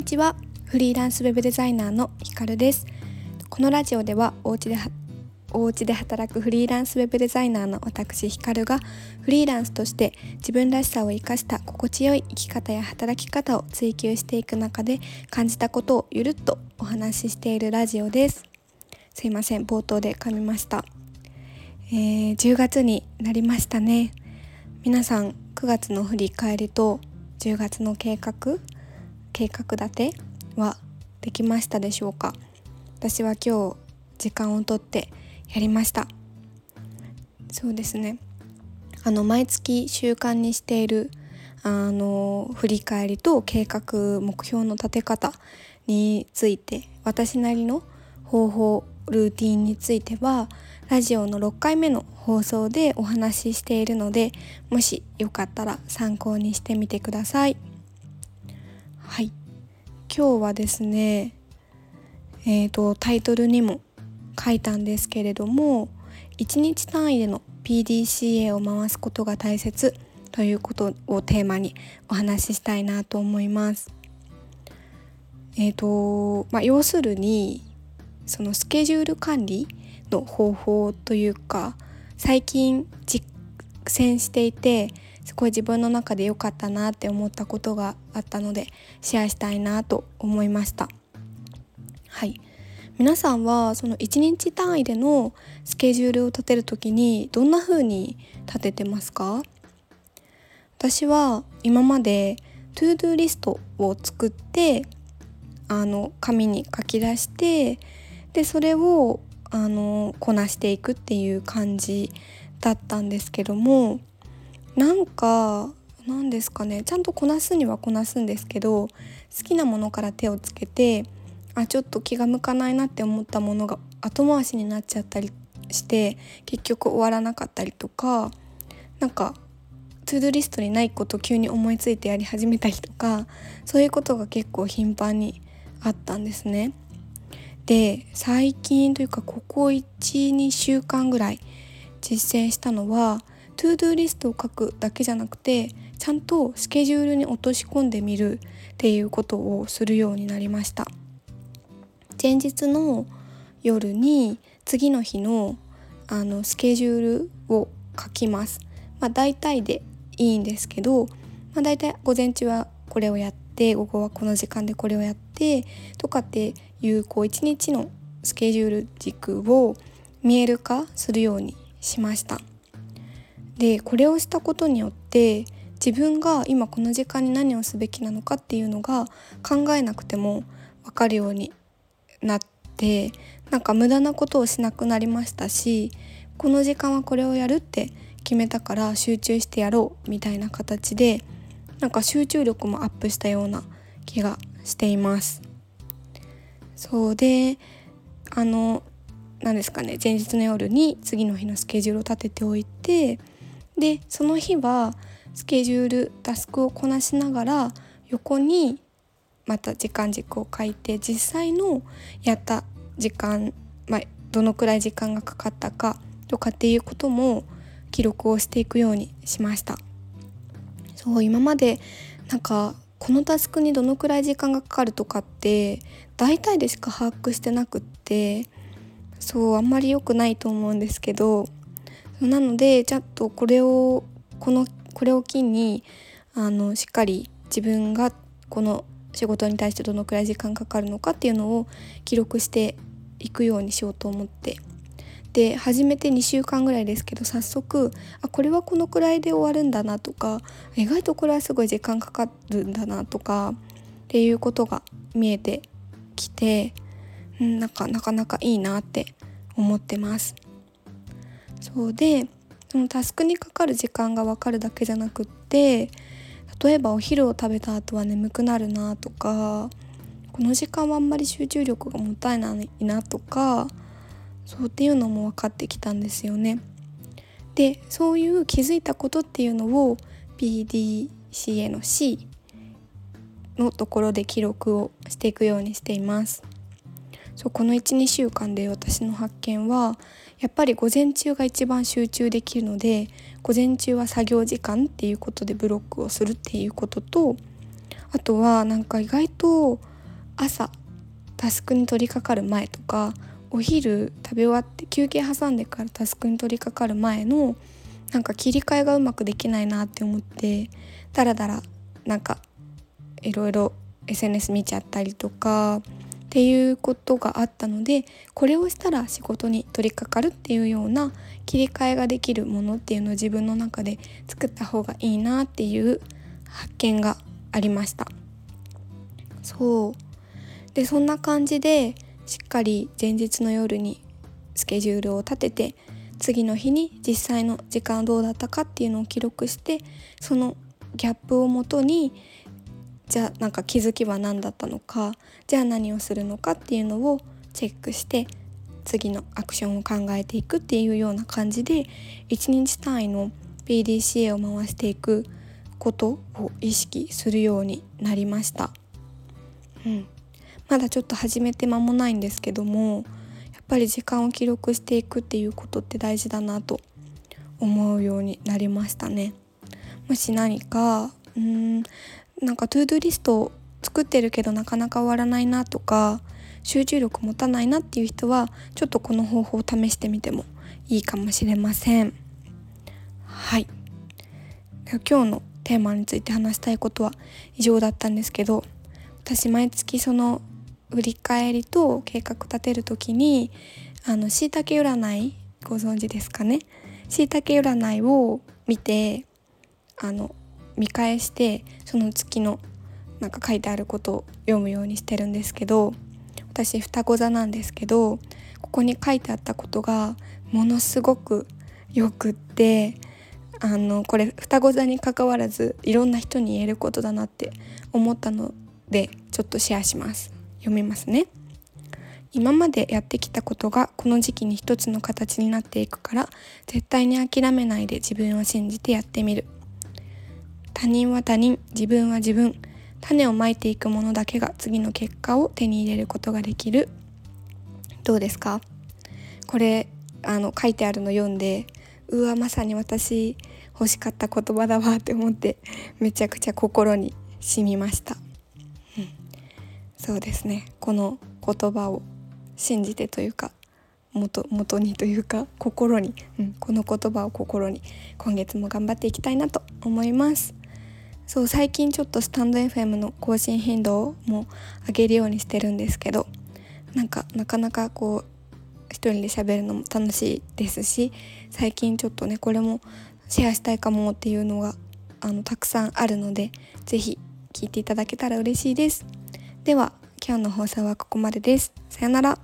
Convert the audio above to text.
にちは。フリーランスウェブデザイナーのひかるです。このラジオではお家でお家で働くフリーランスウェブデザイナーの私ひかるがフリーランスとして自分らしさを生かした心地よい生き方や働き方を追求していく中で感じたことをゆるっとお話ししているラジオです。すいません。冒頭で噛みました、えー、10月になりましたね。皆さん9月の振り返りと10月の計画計画立てはできましたでしょうか？私は今日時間をとってやりました。そうですね。あの毎月習慣にしているあの振り返りと計画目標の立て方について私なりの方法ルーティンについてはラジオの6回目の放送でお話ししているのでもしよかったら参考にしてみてください。今日はですねえーと、タイトルにも書いたんですけれども1日単位での PDCA を回すことが大切ということをテーマにお話ししたいなと思います。えーとまあ、要するにそのスケジュール管理の方法というか最近実践していてすごい自分の中で良かったなって思ったことがあったのでシェアしたいなと思いました。はい。皆さんはその1日単位でのスケジュールを立てる時にどんな風に立ててますか？私は今まで To Do リストを作ってあの紙に書き出してでそれをあのこなしていくっていう感じだったんですけどもなんか何ですかねちゃんとこなすにはこなすんですけど好きなものから手をつけてあちょっと気が向かないなって思ったものが後回しになっちゃったりして結局終わらなかったりとかなんかトゥードリストにないこと急に思いついてやり始めたりとかそういうことが結構頻繁にあったんですね。で最近というかここ12週間ぐらい実践したのはトゥードゥリストを書くだけじゃなくてちゃんとスケジュールに落とし込んでみるっていうことをするようになりました前日の夜に次の日のあのスケジュールを書きますまあ大体でいいんですけど、まあ、大体午前中はこれをやって午後はこの時間でこれをやってとかっていうこう一日のスケジュール軸を見える化するようにしました。でこれをしたことによって自分が今この時間に何をすべきなのかっていうのが考えなくても分かるようになってなんか無駄なことをしなくなりましたしこの時間はこれをやるって決めたから集中してやろうみたいな形でなんか集中力もアップしたような気がしています。そうであの何ですかね前日の夜に次の日のスケジュールを立てておいてでその日はスケジュールタスクをこなしながら横にまた時間軸を書いて実際のやった時間、まあ、どのくらい時間がかかったかとかっていうことも記録をしていくようにしました。そう今までなんかこのタスクにどのくらい時間がかかるとかって大体でしか把握してなくってそうあんまり良くないと思うんですけどなのでちゃんとこれをこのこれを機にあのしっかり自分がこの仕事に対してどのくらい時間かかるのかっていうのを記録していくようにしようと思ってで始めて2週間ぐらいですけど早速あこれはこのくらいで終わるんだなとか意外とこれはすごい時間かかるんだなとかっていうことが見えてきて、なんかなかなかいいなって思ってます。そうでそのタスクにかかる時間が分かるだけじゃなくって例えばお昼を食べた後は眠くなるなとかこの時間はあんまり集中力がもったいないなとかそうっていうのも分かってきたんですよね。でそういう気づいたことっていうのを PDCA の C のところで記録をしていくようにしています。そうこの12週間で私の発見はやっぱり午前中が一番集中できるので午前中は作業時間っていうことでブロックをするっていうこととあとはなんか意外と朝タスクに取り掛かる前とかお昼食べ終わって休憩挟んでからタスクに取り掛かる前のなんか切り替えがうまくできないなって思ってだらだらなんかいろいろ SNS 見ちゃったりとかっていうことがあったのでこれをしたら仕事に取り掛かるっていうような切り替えができるものっていうのを自分の中で作った方がいいなっていう発見がありました。そう。でそんな感じでしっかり前日の夜にスケジュールを立てて次の日に実際の時間どうだったかっていうのを記録してそのギャップをもとにじゃあなんか気づきは何だったのかじゃあ何をするのかっていうのをチェックして次のアクションを考えていくっていうような感じで1日単位の PDCA を回していくことを意識するようになりました。うん、まだちょっと始めて間もないんですけどもやっぱり時間を記録していくっていうことって大事だなと思うようになりましたね。もし何かうんなんか To Do リストを作ってるけどなかなか終わらないなとか集中力持たないなっていう人はちょっとこの方法を試してみてもいいかもしれません。はい。今日のテーマについて話したいことは以上だったんですけど私毎月その振り返りと計画立てる時にあの椎茸占いご存知ですかね？椎茸占いを見てあの見返してその月のなんか書いてあることを読むようにしてるんですけど私双子座なんですけどここに書いてあったことがものすごくよくってあのこれ双子座に関わらずいろんな人に言えることだなって思ったのでちょっとシェアします。読みますね。今までやってきたことがこの時期に一つの形になっていくから絶対に諦めないで自分を信じてやってみる。他人は他人自分は自分種をまいていくものだけが次の結果を手に入れることができる。どうですか？これあの書いてあるの読んでうわまさに私欲しかった言葉だわって思ってめちゃくちゃ心に染みました、うん、そうですね。この言葉を信じてというか元元にというか心に、うん、この言葉を心に今月も頑張っていきたいなと思います。そう最近ちょっとスタンド FM の更新頻度も上げるようにしてるんですけどなんかなかなかこう一人で喋るのも楽しいですし最近ちょっとねこれもシェアしたいかもっていうのがあのたくさんあるので是非聞いていただけたら嬉しいです。では今日の放送はここまでです。さよなら。